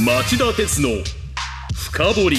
町田鉄の深掘り。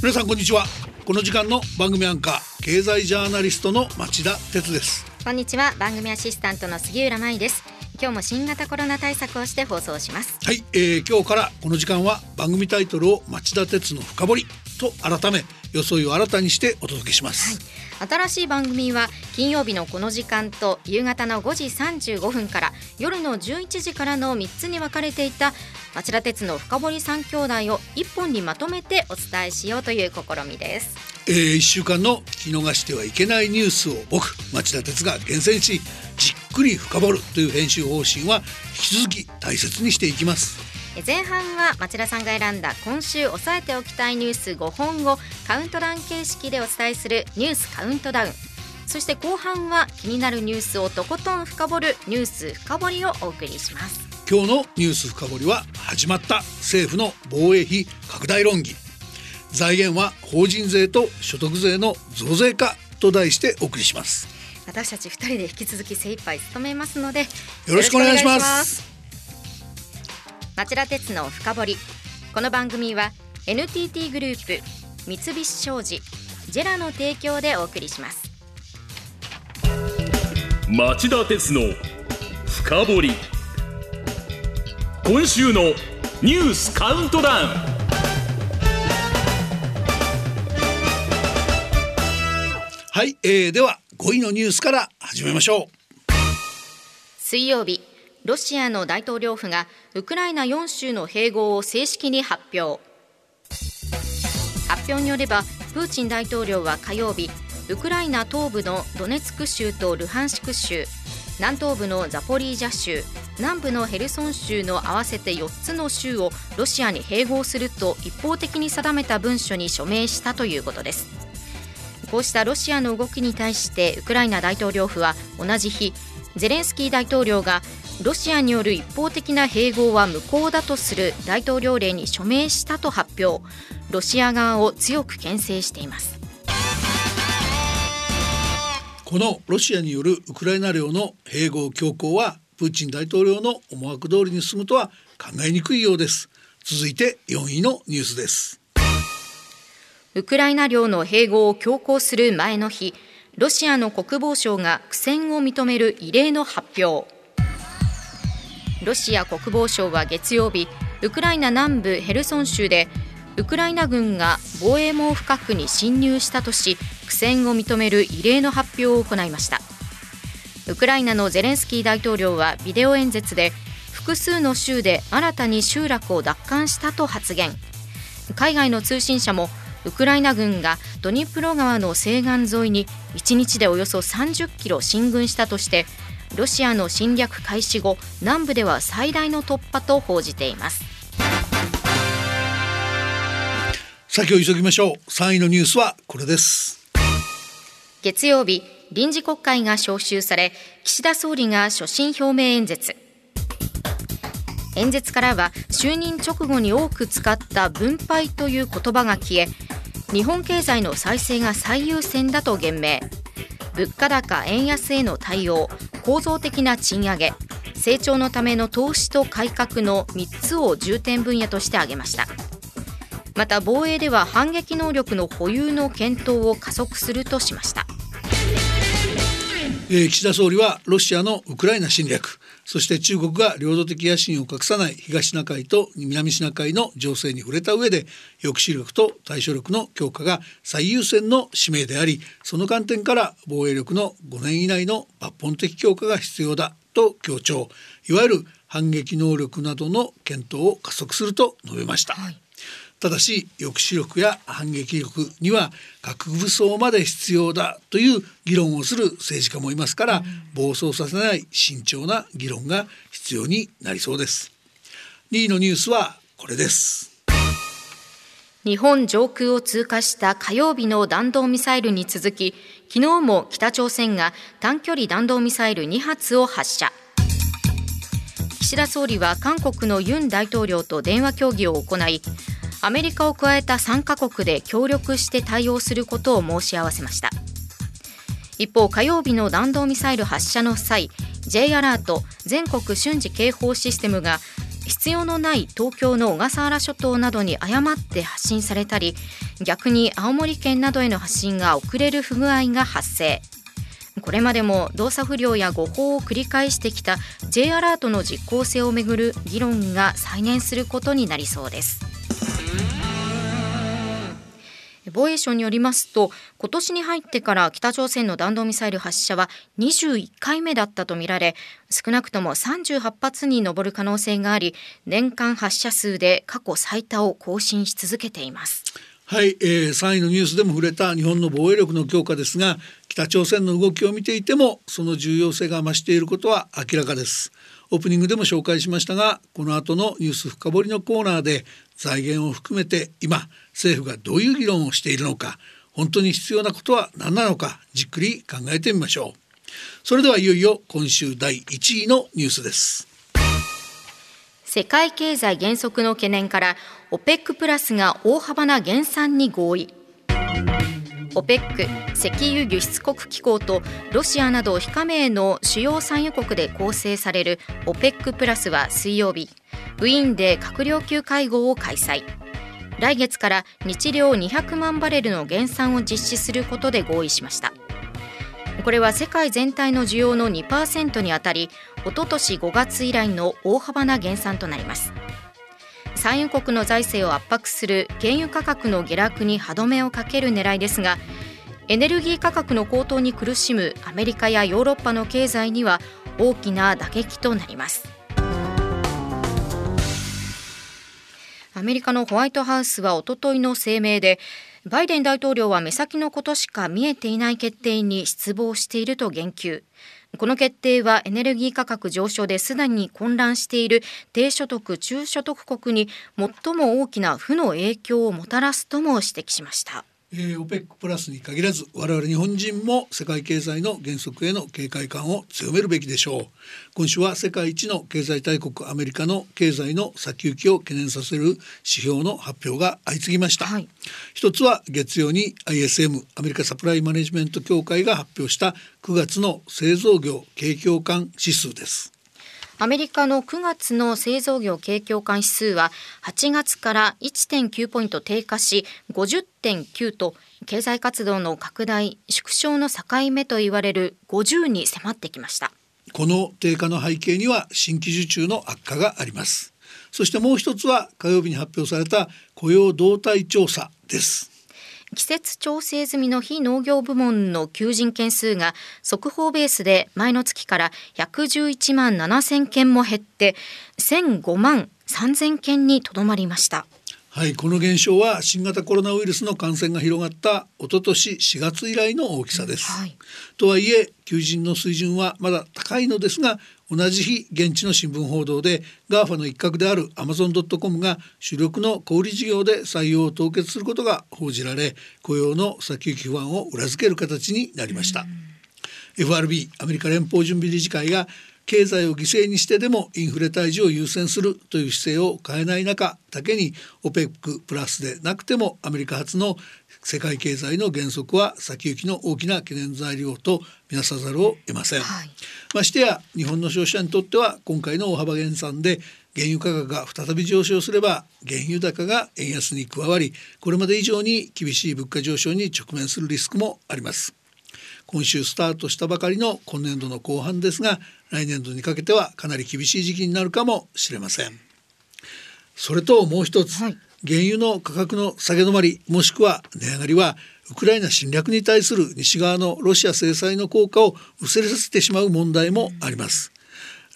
皆さんこんにちは。この時間の番組アンカー経済ジャーナリストの町田鉄です。こんにちは。番組アシスタントの杉浦舞です。今日も新型コロナ対策をして放送します。はい、えー、今日からこの時間は番組タイトルを町田鉄の深掘りと改め装いを新たにしてお届けします、はい、新しい番組は金曜日のこの時間と夕方の5時35分から夜の11時からの3つに分かれていた町田鉄の深堀三兄弟を一本にまとめてお伝えしようという試みです。えー、1週間の聞き逃してはいけないニュースを僕町田鉄が厳選しじっくり深掘るという編集方針は引き続き大切にしていきます前半は町田さんが選んだ今週押さえておきたいニュース5本をカウントダウン形式でお伝えするニュースカウントダウン。そして後半は気になるニュースをとことん深掘るニュース深掘りをお送りします。今日のニュース深掘りは始まった政府の防衛費拡大論議。財源は法人税と所得税の増税化と題してお送りします。私たち二人で引き続き精一杯務めますのでよろしくお願いします町田鉄の深掘り。この番組は NTT グループ三菱商事ジェラの提供でお送りします。町田鉄の深掘り。今週のニュースカウントダウン。はい、えー、では5位のニュースから始めましょう。水曜日ロシアの大統領府がウクライナ4州の併合を正式に発表。発表によればプーチン大統領は火曜日ウクライナ東部のドネツク州とルハンシク州南東部のザポリージャ州南部のヘルソン州の合わせて4つの州をロシアに併合すると一方的に定めた文書に署名したということです。こうしたロシアの動きに対してウクライナ大統領府は同じ日ゼレンスキー大統領がロシアによる一方的な併合は無効だとする大統領令に署名したと発表。ロシア側を強く牽制しています。このロシアによるウクライナ領の併合強行はプーチン大統領の思惑通りに進むとは考えにくいようです。続いて4位のニュースです。ウクライナ領の併合を強行する前の日、ロシアの国防省が苦戦を認める異例の発表。ロシア国防省は月曜日、ウクライナ南部ヘルソン州で、ウクライナ軍が防衛網深くに侵入したとし、苦戦を認める異例の発表を行いました。ウクライナのゼレンスキー大統領はビデオ演説で、複数の州で新たに集落を奪還したと発言。海外の通信社もウクライナ軍がドニプロ川の西岸沿いに1日でおよそ30キロ進軍したとしてロシアの侵略開始後南部では最大の突破と報じています。先を急ぎましょう。3位のニュースはこれです。月曜日臨時国会が召集され岸田総理が所信表明演説。演説からは就任直後に多く使った分配という言葉が消え日本経済の再生が最優先だと言明物価高円安への対応構造的な賃上げ成長のための投資と改革の3つを重点分野として挙げました。また防衛では反撃能力の保有の検討を加速するとしました、え、岸田総理はロシアのウクライナ侵略そして中国が領土的野心を隠さない東シナ海と南シナ海の情勢に触れた上で抑止力と対処力の強化が最優先の使命でありその観点から防衛力の5年以内の抜本的強化が必要だと強調いわゆる反撃能力などの検討を加速すると述べました。はいただし抑止力や反撃力には核武装まで必要だという議論をする政治家もいますから、暴走させない慎重な議論が必要になりそうです。2位のニュースはこれです。日本上空を通過した火曜日の弾道ミサイルに続き昨日も北朝鮮が短距離弾道ミサイル2発を発射。岸田総理は韓国のユン大統領と電話協議を行いアメリカを加えた3カ国で協力して対応することを申し合わせました。一方火曜日の弾道ミサイル発射の際 J アラート全国瞬時警報システムが必要のない東京の小笠原諸島などに誤って発信されたり逆に青森県などへの発信が遅れる不具合が発生。これまでも動作不良や誤報を繰り返してきた J アラートの実効性をめぐる議論が再燃することになりそうです。防衛省によりますと今年に入ってから北朝鮮の弾道ミサイル発射は21回目だったとみられ少なくとも38発に上る可能性があり年間発射数で過去最多を更新し続けています。はい、えー、3位のニュースでも触れた日本の防衛力の強化ですが北朝鮮の動きを見ていてもその重要性が増していることは明らかですオープニングでも紹介しましたがこの後のニュース深掘りのコーナーで財源を含めて今政府がどういう議論をしているのか本当に必要なことは何なのかじっくり考えてみましょう。それではいよいよ今週第1位のニュースです。世界経済減速の懸念から OPEC プラスが大幅な減産に合意。OPEC 石油輸出国機構とロシアなど非加盟の主要産油国で構成される OPEC プラスは水曜日ウィーンで閣僚級会合を開催。来月から日量200万バレルの減産を実施することで合意しました。これは世界全体の需要の2%にあたりおととし5月以来の大幅な減産となります。産油国の財政を圧迫する原油価格の下落に歯止めをかける狙いですがエネルギー価格の高騰に苦しむアメリカやヨーロッパの経済には大きな打撃となります。アメリカのホワイトハウスはおとといの声明でバイデン大統領は目先のことしか見えていない決定に失望していると言及。この決定はエネルギー価格上昇ですでに混乱している低所得中所得国に最も大きな負の影響をもたらすとも指摘しました。えー、OPEC プラスに限らず我々日本人も世界経済の減速への警戒感を強めるべきでしょう。今週は世界一の経済大国アメリカの経済の先行きを懸念させる指標の発表が相次ぎました、はい、一つは月曜に ISM アメリカサプライマネジメント協会が発表した9月の製造業景況感指数ですアメリカの9月の製造業景況感指数は8月から1.9ポイント低下し50.9と経済活動の拡大縮小の境目といわれる50に迫ってきました。この低下の背景には新規受注の悪化があります。そしてもう一つは火曜日に発表された雇用動態調査です。季節調整済みの非農業部門の求人件数が速報ベースで前の月から111万7000件も減って1005万3000件にとどまりました。はい、この現象は新型コロナウイルスの感染が広がった一昨年4月以来の大きさです。はい、とはいえ求人の水準はまだ高いのですが同じ日現地の新聞報道で GAFA の一角であるアマゾン・ドット・コムが主力の小売事業で採用を凍結することが報じられ雇用の先行き不安を裏付ける形になりました。FRB アメリカ連邦準備理事会が経済を犠牲にしてでもインフレ退治を優先するという姿勢を変えない中だけに OPEC プラスでなくてもアメリカ発の世界経済の減速は先行きの大きな懸念材料とみなさざるを得ません、はい、ましてや日本の消費者にとっては今回の大幅減産で原油価格が再び上昇すれば原油高が円安に加わりこれまで以上に厳しい物価上昇に直面するリスクもあります。今週スタートしたばかりの今年度の後半ですが来年度にかけてはかなり厳しい時期になるかもしれません。それともう一つ、はい、原油の価格の下げ止まりもしくは値上がりはウクライナ侵略に対する西側のロシア制裁の効果を薄れさせてしまう問題もあります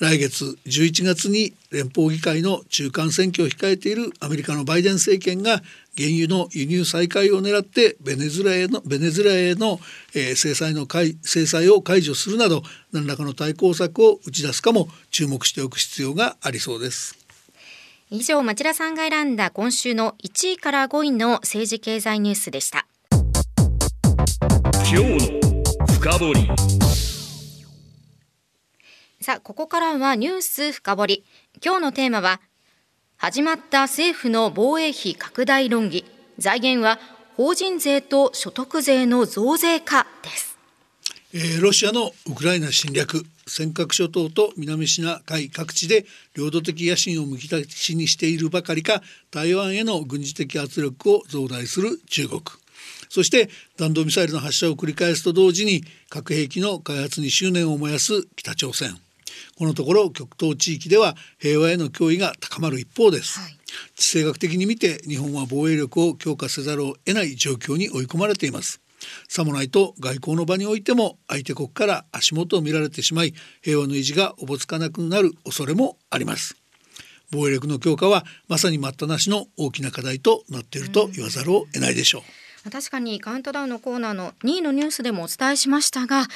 来月11月に連邦議会の中間選挙を控えているアメリカのバイデン政権が原油の輸入再開を狙ってベネズエラへのベネズエラへの、えー、制裁の制裁を解除するなど何らかの対抗策を打ち出すかも注目しておく必要がありそうです。以上町田さんが選んだ今週の1位から5位の政治経済ニュースでした。今日の深掘りさあここからはニュース深掘り。今日のテーマは始まった政府の防衛費拡大論議。財源は法人税と所得税の増税化です、えー、ロシアのウクライナ侵略。尖閣諸島と南シナ海各地で領土的野心をむき出しにしているばかりか台湾への軍事的圧力を増大する中国。そして弾道ミサイルの発射を繰り返すと同時に核兵器の開発に執念を燃やす北朝鮮。このところ極東地域では平和への脅威が高まる一方です、はい、地政学的に見て日本は防衛力を強化せざるを得ない状況に追い込まれています。さもないと外交の場においても相手国から足元を見られてしまい平和の維持がおぼつかなくなる恐れもあります。防衛力の強化はまさに待ったなしの大きな課題となっていると言わざるを得ないでしょう。確かにカウントダウンのコーナーの2位のニュースでもお伝えしましたが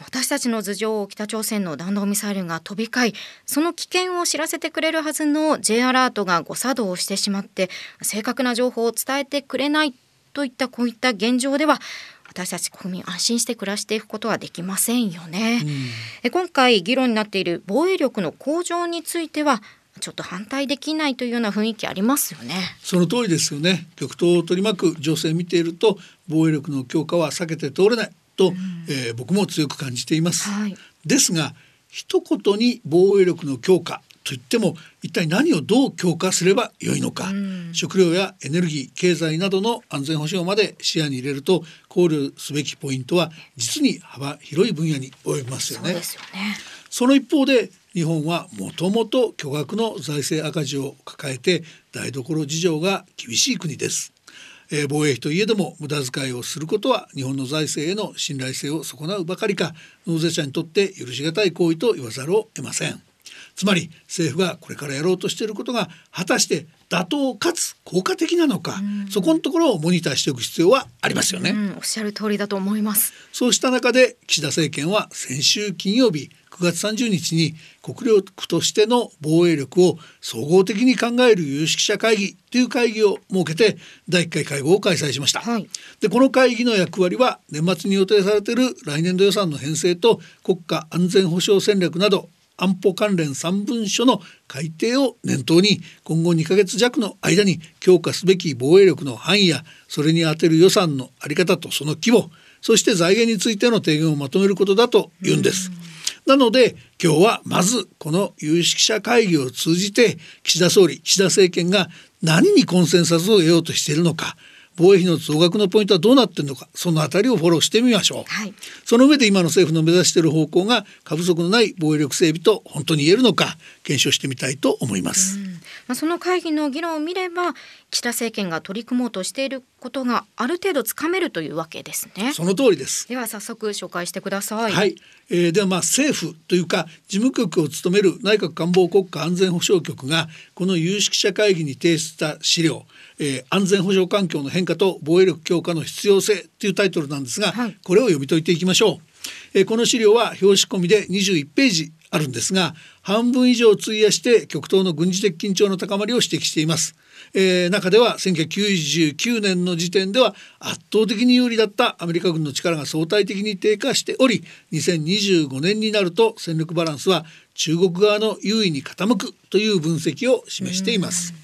私たちの頭上を北朝鮮の弾道ミサイルが飛び交いその危険を知らせてくれるはずの J アラートが誤作動してしまって正確な情報を伝えてくれないといったこういった現状では私たち国民安心して暮らしていくことはできませんよね、うん、今回議論になっている防衛力の向上についてはちょっと反対できないというような雰囲気ありますよね。その通りですよね。極東を取り巻く情勢を見ていると防衛力の強化は避けて通れないと、うん、えー、僕も強く感じています、はい、ですが一言に防衛力の強化といっても一体何をどう強化すればよいのか、うん、食料やエネルギー経済などの安全保障まで視野に入れると考慮すべきポイントは実に幅広い分野に及びますよね。そ、ね、の一方で日本はもともと巨額の財政赤字を抱えて台所事情が厳しい国です。えー、防衛費といえども無駄遣いをすることは日本の財政への信頼性を損なうばかりか。納税者にとって許し難い行為と言わざるを得ません。つまり政府がこれからやろうとしていることが果たして妥当かつ効果的なのか、うん、そこのところをモニターしておく必要はありますよね、うん、おっしゃる通りだと思います。そうした中で岸田政権は先週金曜日9月30日に国力としての防衛力を総合的に考える有識者会議という会議を設けて第1回会合を開催しました、はい、でこの会議の役割は年末に予定されている来年度予算の編成と国家安全保障戦略など安保関連3文書の改定を念頭に今後2ヶ月弱の間に強化すべき防衛力の範囲やそれに充てる予算の在り方とその規模そして財源についての提言をまとめることだというんです。なので今日はまずこの有識者会議を通じて岸田総理岸田政権が何にコンセンサスを得ようとしているのか防衛費の増額のポイントはどうなっているのかそのあたりをフォローしてみましょう、はい、その上で今の政府の目指している方向が過不足のない防衛力整備と本当に言えるのか検証してみたいと思います、まあ、その会議の議論を見れば岸田政権が取り組もうとしていることがある程度つかめるというわけですね。その通りです。では早速紹介してください。はい、えー、ではまあ政府というか事務局を務める内閣官房国家安全保障局がこの有識者会議に提出した資料えー、安全保障環境の変化と防衛力強化の必要性というタイトルなんですが、はい、これを読み解いていきましょう、えー、この資料は表紙込みで21ページあるんですが半分以上費やして極東の軍事的緊張の高まりを指摘しています、えー、中では1999年の時点では圧倒的に有利だったアメリカ軍の力が相対的に低下しており2025年になると戦力バランスは中国側の優位に傾くという分析を示しています。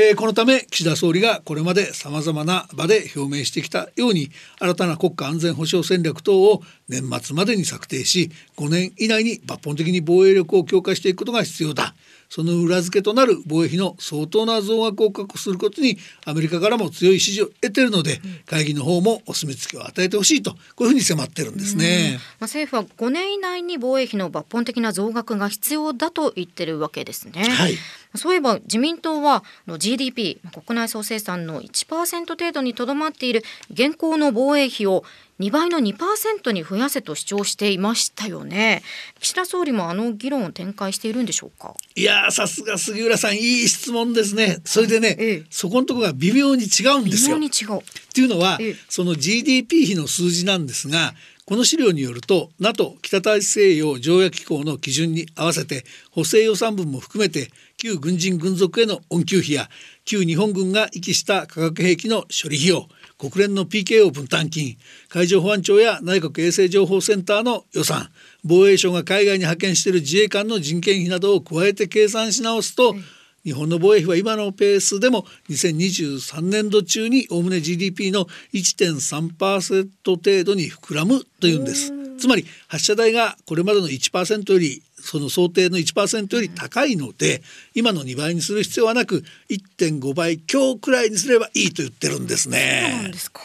えー、このため岸田総理がこれまでさまざまな場で表明してきたように新たな国家安全保障戦略等を年末までに策定し5年以内に抜本的に防衛力を強化していくことが必要だ。その裏付けとなる防衛費の相当な増額を確保することにアメリカからも強い支持を得ているので、会議の方もお墨付きを与えてほしいとこういうふうに迫ってるんですね、まあ、政府は5年以内に防衛費の抜本的な増額が必要だと言ってるわけですね。はいそういえば自民党は GDP 国内総生産の1%程度にとどまっている現行の防衛費を2倍の2%に増やせと主張していましたよね。岸田総理もあの議論を展開しているんでしょうか？いやさすが杉浦さんいい質問ですね。それでね、ええ、そこのところが微妙に違うんですよ。微妙に違う。っていうのは、え、その GDP 比の数字なんですがこの資料によると NATO 北大西洋条約機構の基準に合わせて補正予算分も含めて旧軍人軍属への恩給費や旧日本軍が遺棄した化学兵器の処理費用国連の PKO 分担金海上保安庁や内閣衛生情報センターの予算防衛省が海外に派遣している自衛官の人件費などを加えて計算し直すと、うん日本の防衛費は今のペースでも2023年度中におおむね GDP の1.3%程度に膨らむというんです。つまり発射台がこれまでの1%よりその想定の1%より高いので、今の2倍にする必要はなく1.5倍強くらいにすればいいと言ってるんですね。そうなんですか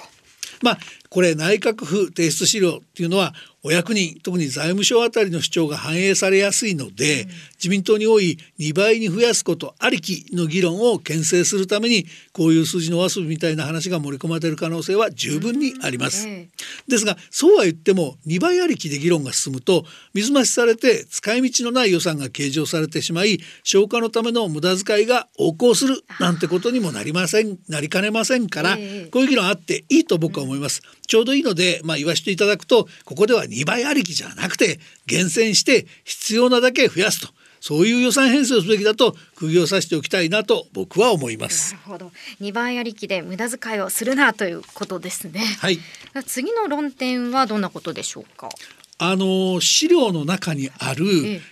まあこれ内閣府提出資料っていうのはお役人特に財務省あたりの主張が反映されやすいので、うん、自民党に多い2倍に増やすことありきの議論を牽制するためにこういう数字のお遊びみたいな話が盛り込まれる可能性は十分にあります。うん、ですがそうは言っても2倍ありきで議論が進むと水増しされて使い道のない予算が計上されてしまい消化のための無駄遣いが横行するなんてことにもなりませんなりかねませんから、こういう議論あっていいと僕は思います。ちょうどいいので、まあ、言わせていただくとここでは2倍ありきじゃなくて厳選して必要なだけ増やすと。そういう予算編成をすべきだと釘を刺しておきたいなと僕は思います。なるほど。2倍ありきで無駄遣いをするなということですね。はい。次の論点はどんなことでしょうか？あの資料の中にある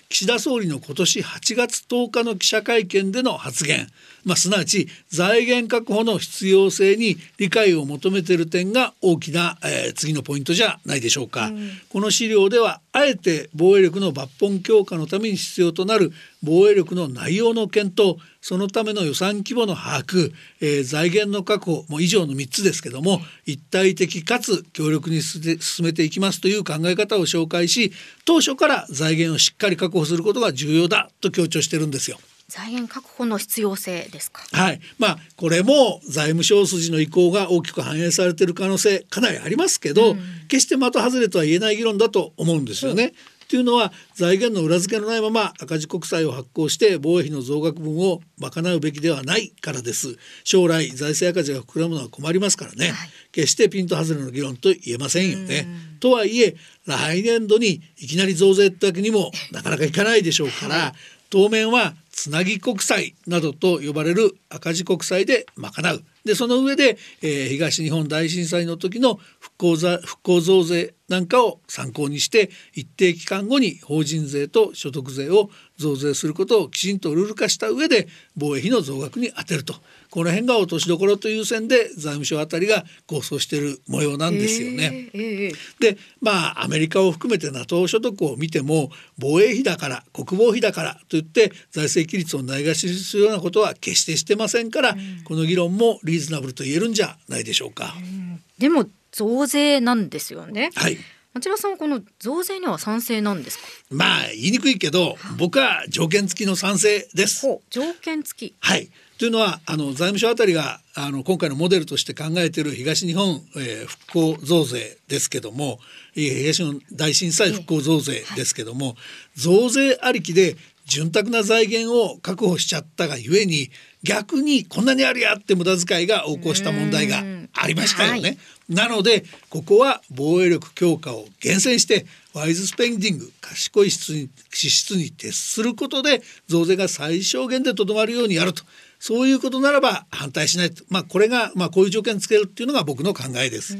岸田総理の今年8月10日の記者会見での発言、まあ、すなわち財源確保の必要性に理解を求めている点が大きな、えー、次のポイントじゃないでしょうか、うん、この資料ではあえて防衛力の抜本強化のために必要となる防衛力の内容の検討そのための予算規模の把握、えー、財源の確保も以上の3つですけども一体的かつ強力に進めていきますという考え方を紹介し当初から財源をしっかり確保することが重要だと強調してるんですよ。財源確保の必要性ですか？はい、まあこれも財務省筋の意向が大きく反映されている可能性かなりありますけど、うん、決して的外れとは言えない議論だと思うんですよね。というのは財源の裏付けのないまま赤字国債を発行して防衛費の増額分を賄うべきではないからです。将来財政赤字が膨らむのは困りますからね、はい、決してピント外れの議論と言えませんよね。とはいえ来年度にいきなり増税ってわけにもなかなかいかないでしょうから、はい、当面はつなぎ国債などと呼ばれる赤字国債で賄う。でその上で、えー、東日本大震災の時の復興復興増税なんかを参考にして一定期間後に法人税と所得税を増税することをきちんとルール化した上で防衛費の増額に充てると。この辺が落としどころという線で財務省あたりが構想している模様なんですよね。えーえー、でまあアメリカを含めて NATO 所得を見ても防衛費だから国防費だからといって財政規律をないがしにするようなことは決してしてませんから、うん、この議論もリーズナブルと言えるんじゃないでしょうか。うん、でも増税なんですよね。はい。町田さんこの増税には賛成なんですか？まあ言いにくいけど、僕は条件付きの賛成です。条件付き。はい。というのはあの財務省あたりがあの今回のモデルとして考えている東日本、えー、復興増税ですけども東日本大震災復興増税ですけども、はい、増税ありきで潤沢な財源を確保しちゃったがゆえに逆にこんなにあるやって無駄遣いが横行した問題がありましたよね。はい、なのでここは防衛力強化を厳選してワイズスペンディング賢い支出に徹することで増税が最小限でとどまるようにやると。そういうことならば反対しないと、まあ、これが、まあ、こういう条件つけるっていうのが僕の考えです。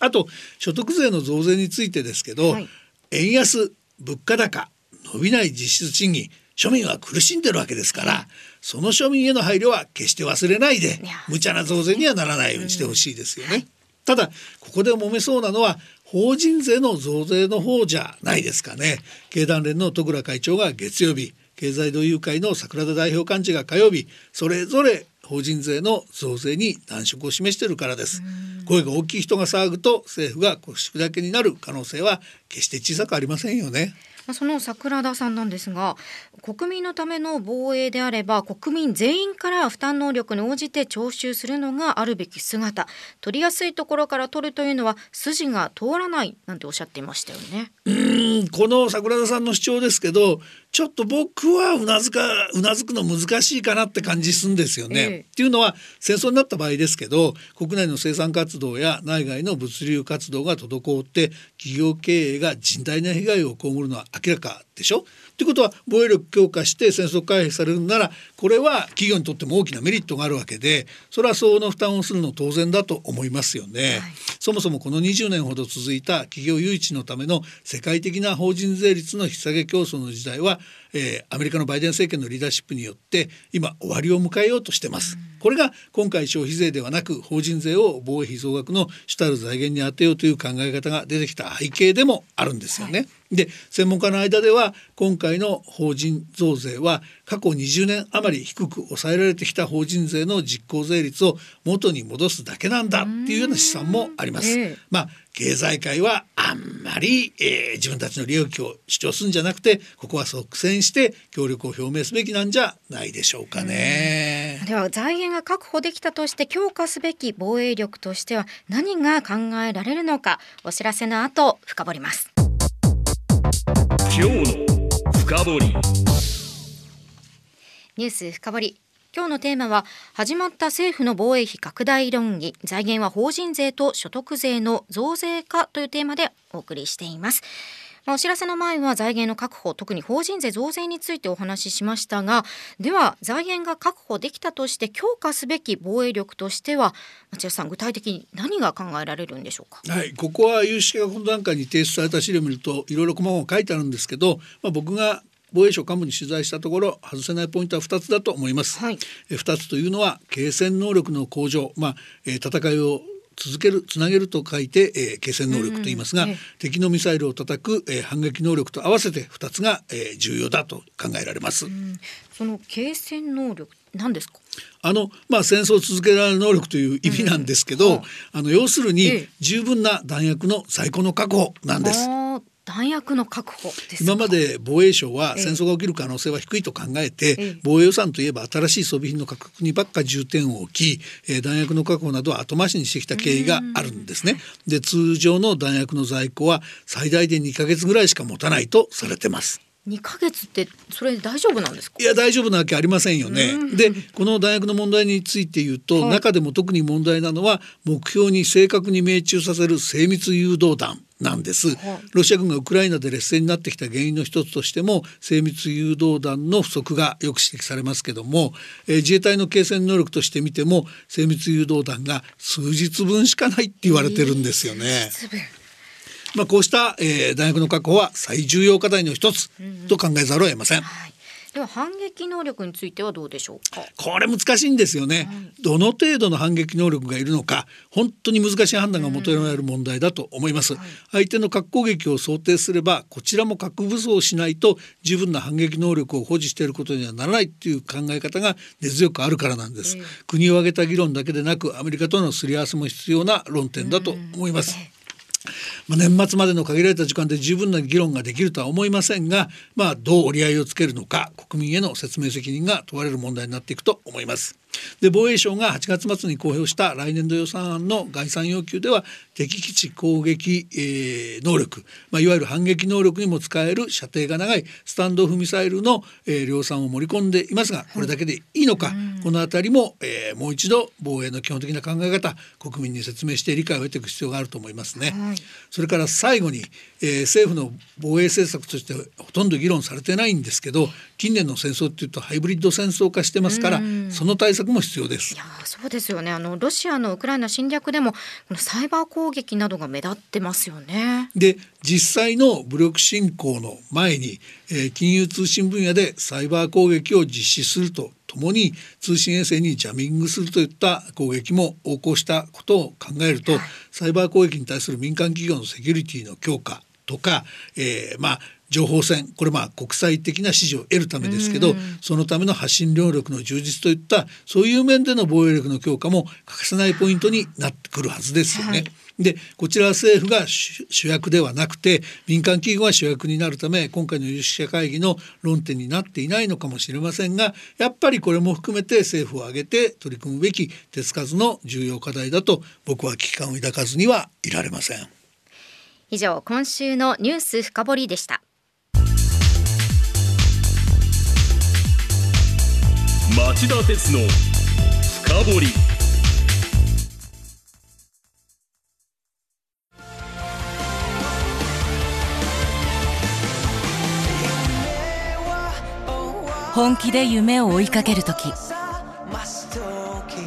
あと所得税の増税についてですけど、はい、円安物価高伸びない実質賃金庶民は苦しんでるわけですから、その庶民への配慮は決して忘れないで無茶な増税にはならないようにしてほしいですよね。ただここで揉めそうなのは法人税の増税の方じゃないですかね。経団連の戸倉会長が月曜日経済同友会の桜田代表幹事が火曜日それぞれ法人税の増税に難色を示しているからです。声が大きい人が騒ぐと政府が腰砕けになる可能性は決して小さくありませんよねその桜田さんなんですが国民のための防衛であれば国民全員から負担能力に応じて徴収するのがあるべき姿取りやすいところから取るというのは筋が通らないなんておっしゃっていましたよね。うんこの桜田さんの主張ですけどちょっと僕はうなずかうなずくの難しいかなって感じするんですよね。ええっていうのは戦争になった場合ですけど国内の生産活動や内外の物流活動が滞って企業経営が甚大な被害を被るのは明らかでしょということは防衛力強化して戦争回避されるならこれは企業にとっても大きなメリットがあるわけでそれは相応の負担をするの当然だと思いますよね、はい、そもそもこの20年ほど続いた企業誘致のための世界的な法人税率の引き下げ競争の時代は、えー、アメリカのバイデン政権のリーダーシップによって今終わりを迎えようとしてます。これが今回消費税ではなく法人税を防衛費増額の主たる財源に充てようという考え方が出てきた背景でもあるんですよね。はいで専門家の間では今回の法人増税は過去20年余り低く抑えられてきた法人税の実効税率を元に戻すだけなんだっていうような試算もあります。えー、まあ経済界はあんまり、えー、自分たちの利益を主張するんじゃなくてここは即戦して協力を表明すべきなんじゃないでしょうかね。では財源が確保できたとして強化すべき防衛力としては何が考えられるのかお知らせの後深掘ります。今日の深掘り。ニュース深掘り。今日のテーマは始まった政府の防衛費拡大論議。財源は法人税と所得税の増税かというテーマでお送りしていますまあ、お知らせの前は財源の確保特に法人税増税についてお話ししましたがでは財源が確保できたとして強化すべき防衛力としては町田さん具体的に何が考えられるんでしょうか？はいここは有識者この段階に提出された資料を見るといろいろ細々書いてあるんですけど、まあ、僕が防衛省幹部に取材したところ外せないポイントは2つだと思います。はい、2つというのは継戦能力の向上、まあ、戦いを続けるつなげると書いて、えー、継戦能力と言いますが、うん敵のミサイルを叩く、えー、反撃能力と合わせて2つが、えー、重要だと考えられます。その継戦能力何ですか？あのまあ戦争を続けられる能力という意味なんですけど、うん。はあ、あの要するに十分な弾薬の在庫の確保なんです。弾薬の確保今まで防衛省は戦争が起きる可能性は低いと考えて、ええ、防衛予算といえば新しい装備品の価格にばっか重点を置き、えー、弾薬の確保などは後回しにしてきた経緯があるんですね。で通常の弾薬の在庫は最大で2ヶ月ぐらいしか持たないとされてます。2ヶ月ってそれ大丈夫なんですか？いや大丈夫なわけありませんよね。でこの大学の問題について言うと、はい、中でも特に問題なのは目標に正確に命中させる精密誘導弾なんです、ロシア軍がウクライナで劣勢になってきた原因の一つとしても精密誘導弾の不足がよく指摘されますけども、えー、自衛隊の継戦能力として見ても精密誘導弾が数日分しかないって言われてるんですよね。えーまあ、こうした、えー、大学の確保は最重要課題の一つと考えざるを得ません。うんはいでは反撃能力についてはどうでしょうか？これ難しいんですよね、はい、どの程度の反撃能力がいるのか本当に難しい判断が求められる問題だと思います、はい、相手の核攻撃を想定すればこちらも核武装しないと十分な反撃能力を保持していることにはならないっていう考え方が根強くあるからなんです、えー、国を挙げた議論だけでなくアメリカとのすり合わせも必要な論点だと思います、まあ、年末までの限られた時間で十分な議論ができるとは思いませんが、まあ、どう折り合いをつけるのか国民への説明責任が問われる問題になっていくと思います。で防衛省が8月末に公表した来年度予算案の概算要求では敵基地攻撃、えー、能力、まあ、いわゆる反撃能力にも使える射程が長いスタンドオフミサイルの、えー、量産を盛り込んでいますがこれだけでいいのか、はい、この辺りも、えー、もう一度防衛の基本的な考え方国民に説明して理解を得ていく必要があると思いますね。はい、それから最後に、えー、政府の防衛政策としてほとんど議論されてないんですけど近年の戦争っていうとハイブリッド戦争化してますからその対策も必要です。いやそうですよねあのロシアのウクライナ侵略でもこのサイバー攻撃などが目立ってますよね。で実際の武力侵攻の前に、えー、金融通信分野でサイバー攻撃を実施するとともに通信衛星にジャミングするといった攻撃も横行したことを考えると、はい、サイバー攻撃に対する民間企業のセキュリティの強化とか、えー、まあ情報戦これまあ国際的な支持を得るためですけど、そのための発信能力の充実といったそういう面での防衛力の強化も欠かせないポイントになってくるはずですよね。はいでこちらは政府が主役ではなくて民間企業が主役になるため今回の有識者会議の論点になっていないのかもしれませんがやっぱりこれも含めて政府を挙げて取り組むべき手つかずの重要課題だと僕は危機感を抱かずにはいられません以上今週のニュース深掘りでした。町田鉄の深掘り。本気で夢を追いかける時。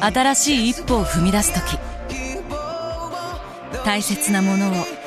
新しい一歩を踏み出す時。大切なものを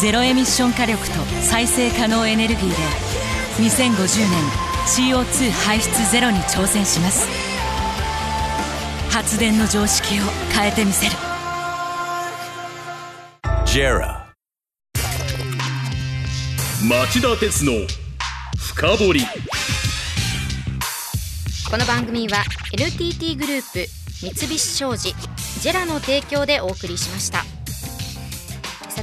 ゼロエミッション火力と再生可能エネルギーで2050年 CO2 排出ゼロに挑戦します。発電の常識を変えてみせる。JERA. 町田鉄の深掘り。この番組は NTT グループ三菱商事ジェラの提供でお送りしました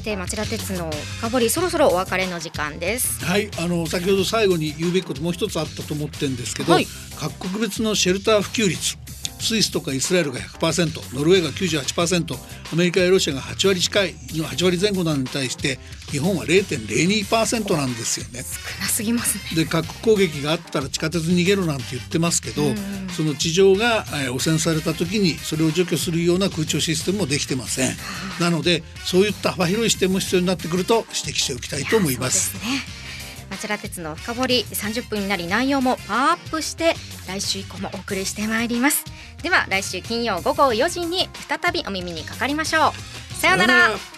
さて町田鉄の深掘りそろそろお別れの時間です。はい、あの先ほど最後に言うべきこともう一つあったと思ってるんですけど、はい。各国別のシェルター普及率スイスとかイスラエルが100%ノルウェーが98%アメリカやロシアが8割近い8割前後なのに対して日本は0.02%なんですよね。少なすぎますねで核攻撃があったら地下鉄に逃げろなんて言ってますけど、その地上が、えー汚染された時にそれを除去するような空調システムもできてません。なのでそういった幅広い視点も必要になってくると指摘しておきたいと思います。町田鉄の深掘り30分になり内容もパワーアップして来週以降もお送りしてまいりますでは来週金曜午後4時に再びお耳にかかりましょう。さようなら。さようなら。